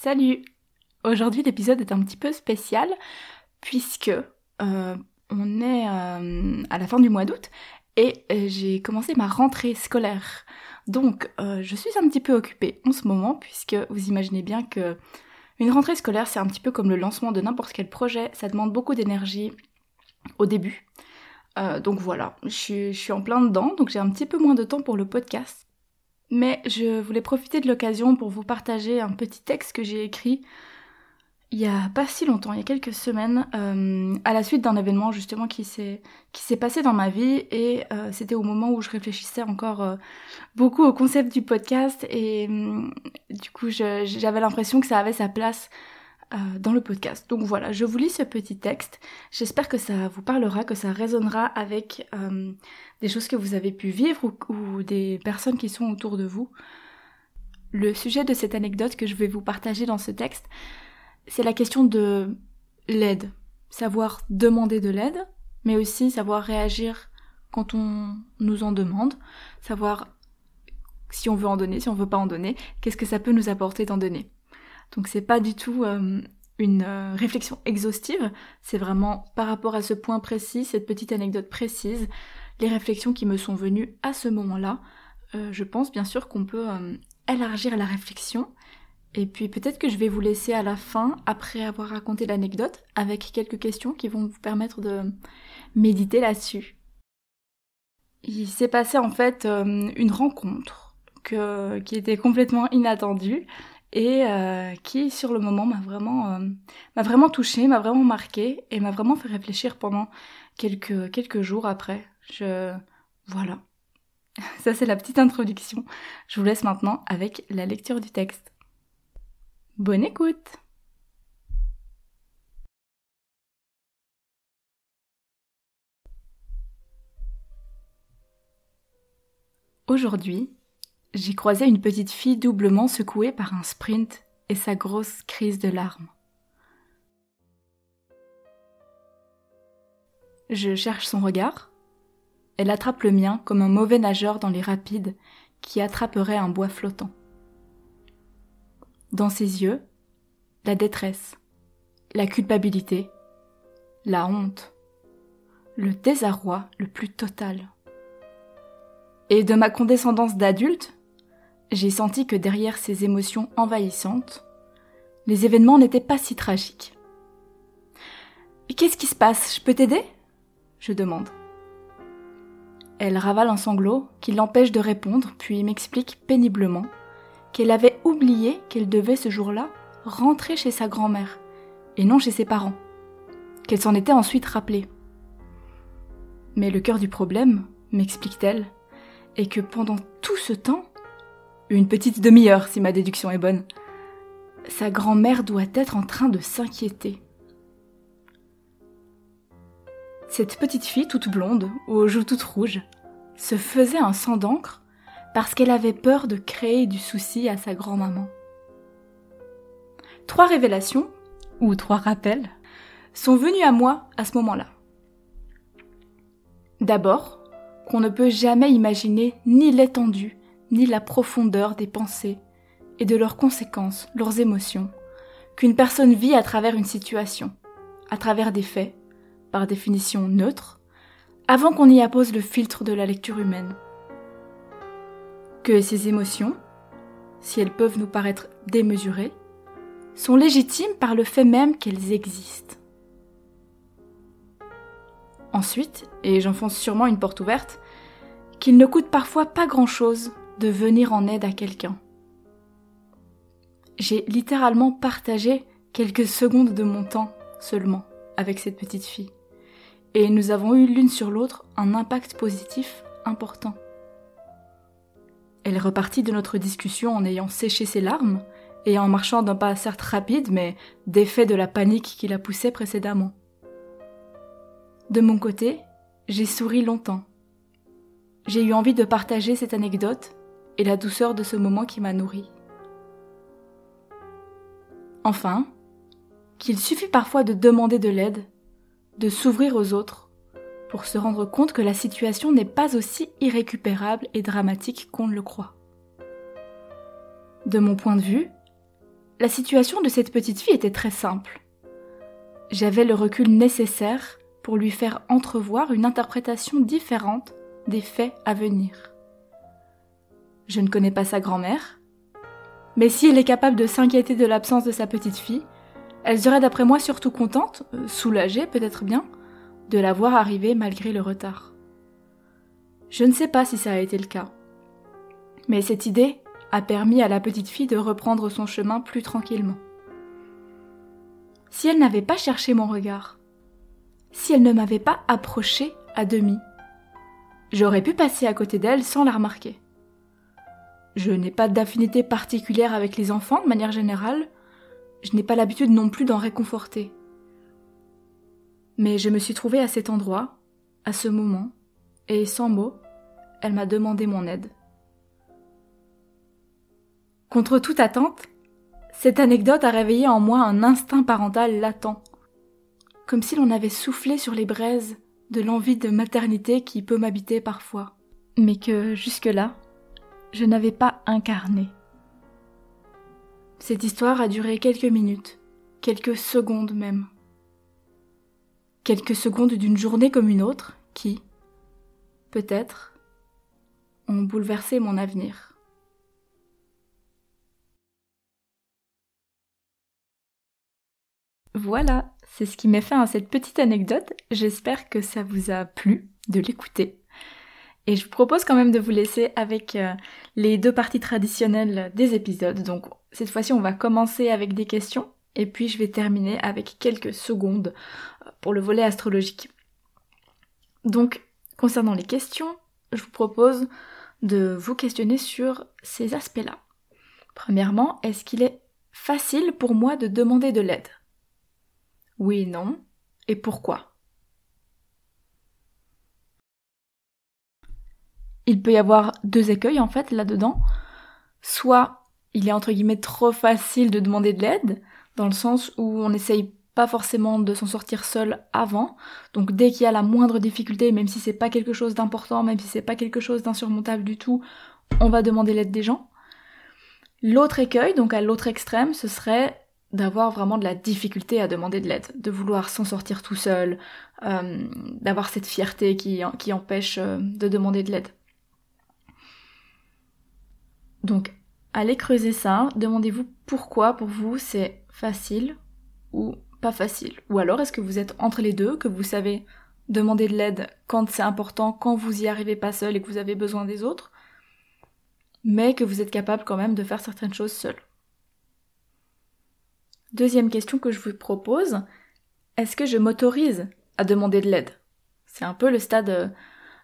Salut Aujourd'hui l'épisode est un petit peu spécial puisque euh, on est euh, à la fin du mois d'août et euh, j'ai commencé ma rentrée scolaire. Donc je suis un petit peu occupée en ce moment puisque vous imaginez bien que une rentrée scolaire c'est un petit peu comme le lancement de n'importe quel projet, ça demande beaucoup d'énergie au début. donc voilà, je suis en plein dedans, donc j'ai un petit peu moins de temps pour le podcast. Mais je voulais profiter de l'occasion pour vous partager un petit texte que j'ai écrit il y a pas si longtemps, il y a quelques semaines, euh, à la suite d'un événement justement qui s'est qui s'est passé dans ma vie et euh, c'était au moment où je réfléchissais encore euh, beaucoup au concept du podcast et du coup j'avais l'impression que ça avait sa place euh, dans le podcast. Donc voilà, je vous lis ce petit texte. J'espère que ça vous parlera, que ça résonnera avec euh, des choses que vous avez pu vivre ou, ou, des personnes qui sont autour de vous. Le sujet de cette anecdote que je vais vous partager dans ce texte, c'est la question de l'aide. Savoir demander de l'aide, mais aussi savoir réagir quand on nous en demande, savoir si on veut en donner, si on veut pas en donner, qu'est-ce que ça peut nous apporter d'en donner? Donc c'est pas du tout euh, une euh, réflexion exhaustive, c'est vraiment par rapport à ce point précis, cette petite anecdote précise, les réflexions qui me sont venues à ce moment-là. Euh, je pense bien sûr qu'on peut élargir la réflexion. Et puis peut-être que je vais vous laisser à la fin, après avoir raconté l'anecdote, avec quelques questions qui vont vous permettre de méditer là-dessus. Il s'est passé en fait une rencontre qui était complètement inattendue et euh, qui sur le moment m'a vraiment euh, m'a vraiment touché, m'a vraiment marqué et m'a vraiment fait réfléchir pendant quelques quelques jours après. Je voilà. Ça c'est la petite introduction. Je vous laisse maintenant avec la lecture du texte. Bonne écoute. Aujourd'hui, j'ai croisé une petite fille doublement secouée par un sprint et sa grosse crise de larmes. Je cherche son regard. Elle attrape le mien comme un mauvais nageur dans les rapides qui attraperait un bois flottant. Dans ses yeux, la détresse, la culpabilité, la honte, le désarroi le plus total. Et de ma condescendance d'adulte, j'ai senti que derrière ces émotions envahissantes, les événements n'étaient pas si tragiques. Qu'est-ce qui se passe? Je peux t'aider? Je demande. Elle ravale un sanglot qui l'empêche de répondre, puis m'explique péniblement qu'elle avait oublié qu'elle devait ce jour-là rentrer chez sa grand-mère, et non chez ses parents, qu'elle s'en était ensuite rappelée. Mais le cœur du problème, m'explique-t-elle, est que pendant tout ce temps, une petite demi-heure si ma déduction est bonne. Sa grand-mère doit être en train de s'inquiéter. Cette petite fille toute blonde, aux joues toutes rouges, se faisait un sang d'encre parce qu'elle avait peur de créer du souci à sa grand-maman. Trois révélations, ou trois rappels, sont venus à moi à ce moment-là. D'abord, qu'on ne peut jamais imaginer ni l'étendue, ni la profondeur des pensées et de leurs conséquences, leurs émotions, qu'une personne vit à travers une situation, à travers des faits, par définition neutres, avant qu'on y appose le filtre de la lecture humaine. Que ces émotions, si elles peuvent nous paraître démesurées, sont légitimes par le fait même qu'elles existent. Ensuite, et j'enfonce sûrement une porte ouverte, qu'il ne coûte parfois pas grand-chose de venir en aide à quelqu'un. J'ai littéralement partagé quelques secondes de mon temps seulement avec cette petite fille. Et nous avons eu l'une sur l'autre un impact positif important. Elle repartit de notre discussion en ayant séché ses larmes et en marchant d'un pas certes rapide, mais d'effet de la panique qui la poussait précédemment. De mon côté, j'ai souri longtemps. J'ai eu envie de partager cette anecdote et la douceur de ce moment qui m'a nourri. Enfin, qu'il suffit parfois de demander de l'aide, de s'ouvrir aux autres, pour se rendre compte que la situation n'est pas aussi irrécupérable et dramatique qu'on le croit. De mon point de vue, la situation de cette petite fille était très simple. J'avais le recul nécessaire pour lui faire entrevoir une interprétation différente des faits à venir. Je ne connais pas sa grand-mère, mais si elle est capable de s'inquiéter de l'absence de sa petite fille, elle serait d'après moi surtout contente, euh, soulagée peut-être bien, de la voir arriver malgré le retard. Je ne sais pas si ça a été le cas. Mais cette idée a permis à la petite fille de reprendre son chemin plus tranquillement. Si elle n'avait pas cherché mon regard, si elle ne m'avait pas approché à demi, j'aurais pu passer à côté d'elle sans la remarquer. Je n'ai pas d'affinité particulière avec les enfants de manière générale, je n'ai pas l'habitude non plus d'en réconforter. Mais je me suis trouvée à cet endroit, à ce moment, et sans mots, elle m'a demandé mon aide. Contre toute attente, cette anecdote a réveillé en moi un instinct parental latent, comme si l'on avait soufflé sur les braises de l'envie de maternité qui peut m'habiter parfois, mais que jusque-là, je n'avais pas incarné. Cette histoire a duré quelques minutes, quelques secondes même. Quelques secondes d'une journée comme une autre qui, peut-être, ont bouleversé mon avenir. Voilà, c'est ce qui met fin à cette petite anecdote. J'espère que ça vous a plu de l'écouter. Et je vous propose quand même de vous laisser avec euh, les deux parties traditionnelles des épisodes. Donc cette fois-ci, on va commencer avec des questions et puis je vais terminer avec quelques secondes euh, pour le volet astrologique. Donc, concernant les questions, je vous propose de vous questionner sur ces aspects-là. Premièrement, est-ce qu'il est facile pour moi de demander de l'aide? Oui, non. Et pourquoi? Il peut y avoir deux écueils en fait là-dedans. Soit il est entre guillemets trop facile de demander de l'aide, dans le sens où on n'essaye pas forcément de s'en sortir seul avant. Donc dès qu'il y a la moindre difficulté, même si c'est pas quelque chose d'important, même si c'est pas quelque chose d'insurmontable du tout, on va demander l'aide des gens. L'autre écueil, donc à l'autre extrême, ce serait d'avoir vraiment de la difficulté à demander de l'aide, de vouloir s'en sortir tout seul, euh, d'avoir cette fierté qui, empêche euh, de demander de l'aide. Donc, allez creuser ça, demandez-vous pourquoi pour vous c'est facile ou pas facile. Ou alors est-ce que vous êtes entre les deux, que vous savez demander de l'aide quand c'est important, quand vous y arrivez pas seul et que vous avez besoin des autres, mais que vous êtes capable quand même de faire certaines choses seul. Deuxième question que je vous propose, est-ce que je m'autorise à demander de l'aide? C'est un peu le stade, euh,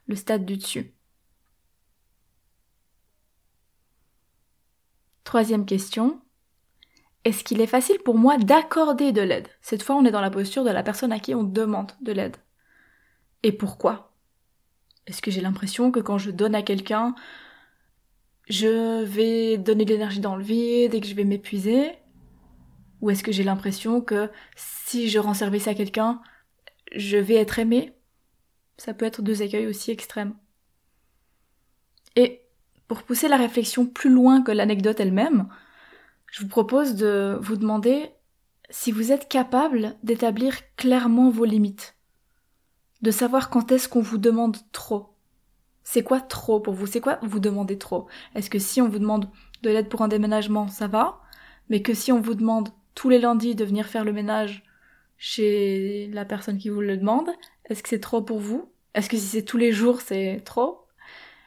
le stade du dessus. Troisième question, est-ce qu'il est facile pour moi d'accorder de l'aide? Cette fois, on est dans la posture de la personne à qui on demande de l'aide. Et pourquoi? Est-ce que j'ai l'impression que quand je donne à quelqu'un, je vais donner de l'énergie dans le vide et que je vais m'épuiser? Ou est-ce que j'ai l'impression que si je rends service à quelqu'un, je vais être aimé? Ça peut être deux écueils aussi extrêmes. Et pour pousser la réflexion plus loin que l'anecdote elle-même, je vous propose de vous demander si vous êtes capable d'établir clairement vos limites, de savoir quand est-ce qu'on vous demande trop. C'est quoi trop pour vous? C'est quoi vous demandez trop? Est-ce que si on vous demande de l'aide pour un déménagement, ça va? Mais que si on vous demande tous les lundis de venir faire le ménage chez la personne qui vous le demande Est-ce que c'est trop pour vous? Est-ce que si c'est tous les jours, c'est trop?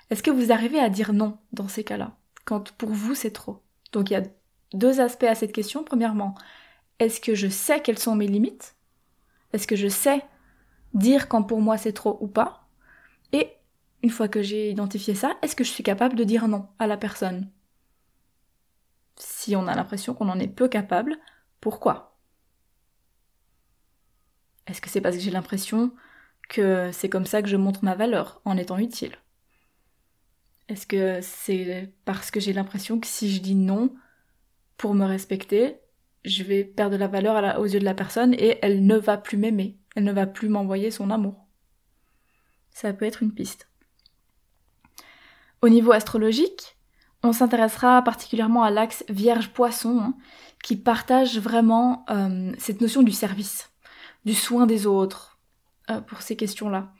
Est-ce que vous arrivez à dire non dans ces cas-là Quand pour vous, c'est trop? Donc il y a deux aspects à cette question. Premièrement, est-ce que je sais quelles sont mes limites? Est-ce que je sais dire quand pour moi c'est trop ou pas? Et une fois que j'ai identifié ça, est-ce que je suis capable de dire non à la personne? Si on a l'impression qu'on en est peu capable, pourquoi? Est-ce que c'est parce que j'ai l'impression que c'est comme ça que je montre ma valeur, en étant utile? Est-ce que c'est parce que j'ai l'impression que si je dis non pour me respecter, je vais perdre la valeur aux yeux de la personne et elle ne va plus m'aimer, elle ne va plus m'envoyer son amour Ça peut être une piste. Au niveau astrologique, on s'intéressera particulièrement à l'axe Vierge-Poisson, hein, qui partage vraiment euh, cette notion du service, du soin des autres, euh, pour ces questions-là.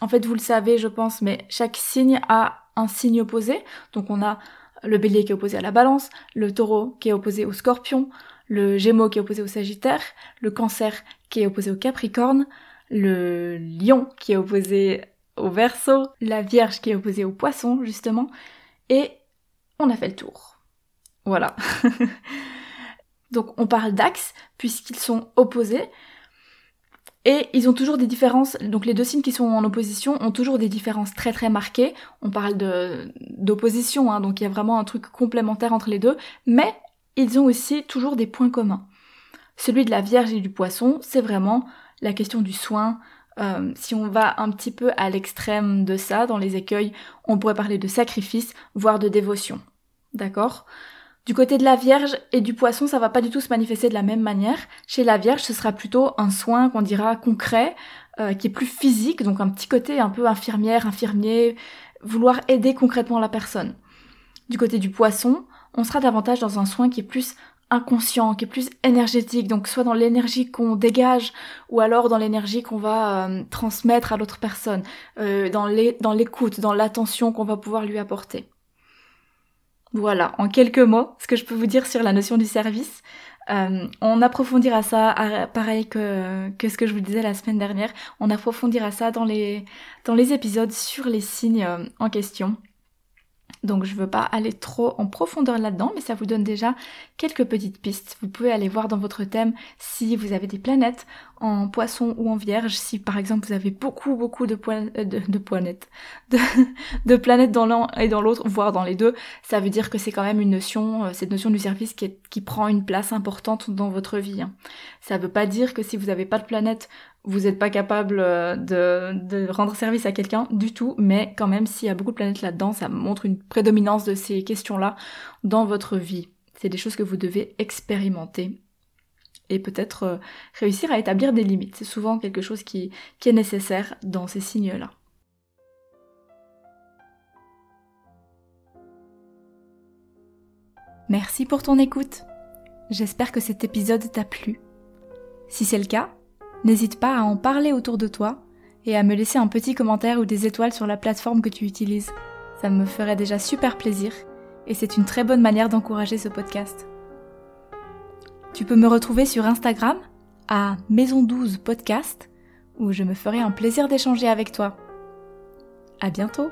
En fait, vous le savez, je pense, mais chaque signe a un signe opposé. Donc on a le bélier qui est opposé à la balance, le taureau qui est opposé au scorpion, le gémeaux qui est opposé au sagittaire, le cancer qui est opposé au capricorne, le lion qui est opposé au verso, la vierge qui est opposée au poisson, justement, et on a fait le tour. Voilà. Donc on parle d'axes puisqu'ils sont opposés et ils ont toujours des différences. Donc les deux signes qui sont en opposition ont toujours des différences très très marquées. On parle d'opposition, hein, donc il y a vraiment un truc complémentaire entre les deux, mais ils ont aussi toujours des points communs. Celui de la Vierge et du Poisson, c'est vraiment la question du soin, euh, si on va un petit peu à l'extrême de ça, dans les écueils, on pourrait parler de sacrifice, voire de dévotion. D'accord? Du côté de la Vierge et du Poisson, ça va pas du tout se manifester de la même manière. Chez la Vierge, ce sera plutôt un soin qu'on dira concret, euh, qui est plus physique, donc un petit côté un peu infirmière, infirmier, vouloir aider concrètement la personne. Du côté du Poisson, on sera davantage dans un soin qui est plus inconscient, qui est plus énergétique, donc soit dans l'énergie qu'on dégage, ou alors dans l'énergie qu'on va euh, transmettre à l'autre personne, euh, dans l'écoute, dans l'attention qu'on va pouvoir lui apporter. Voilà, en quelques mots, ce que je peux vous dire sur la notion du service. Euh, on approfondira ça, pareil que, que ce que je vous disais la semaine dernière, on approfondira ça dans les, dans les épisodes sur les signes en question. Donc je veux pas aller trop en profondeur là-dedans, mais ça vous donne déjà quelques petites pistes. Vous pouvez aller voir dans votre thème si vous avez des planètes en poisson ou en vierge, si par exemple vous avez beaucoup beaucoup de, euh, de, planètes, de, planètes dans l'un et dans l'autre, voire dans les deux, ça veut dire que c'est quand même une notion, euh, cette notion du service qui, prend une place importante dans votre vie. Hein. Ça veut pas dire que si vous n'avez pas de planète vous n'êtes pas capable euh, de, rendre service à quelqu'un du tout, mais quand même s'il y a beaucoup de planètes là-dedans, ça montre une prédominance de ces questions-là dans votre vie. C'est des choses que vous devez expérimenter et peut-être euh, réussir à établir des limites. C'est souvent quelque chose qui, qui est nécessaire dans ces signes-là. Merci pour ton écoute. J'espère que cet épisode t'a plu. Si c'est le cas, N'hésite pas à en parler autour de toi et à me laisser un petit commentaire ou des étoiles sur la plateforme que tu utilises. Ça me ferait déjà super plaisir et c'est une très bonne manière d'encourager ce podcast. Tu peux me retrouver sur Instagram à Maison 12 Podcast où je me ferai un plaisir d'échanger avec toi. À bientôt!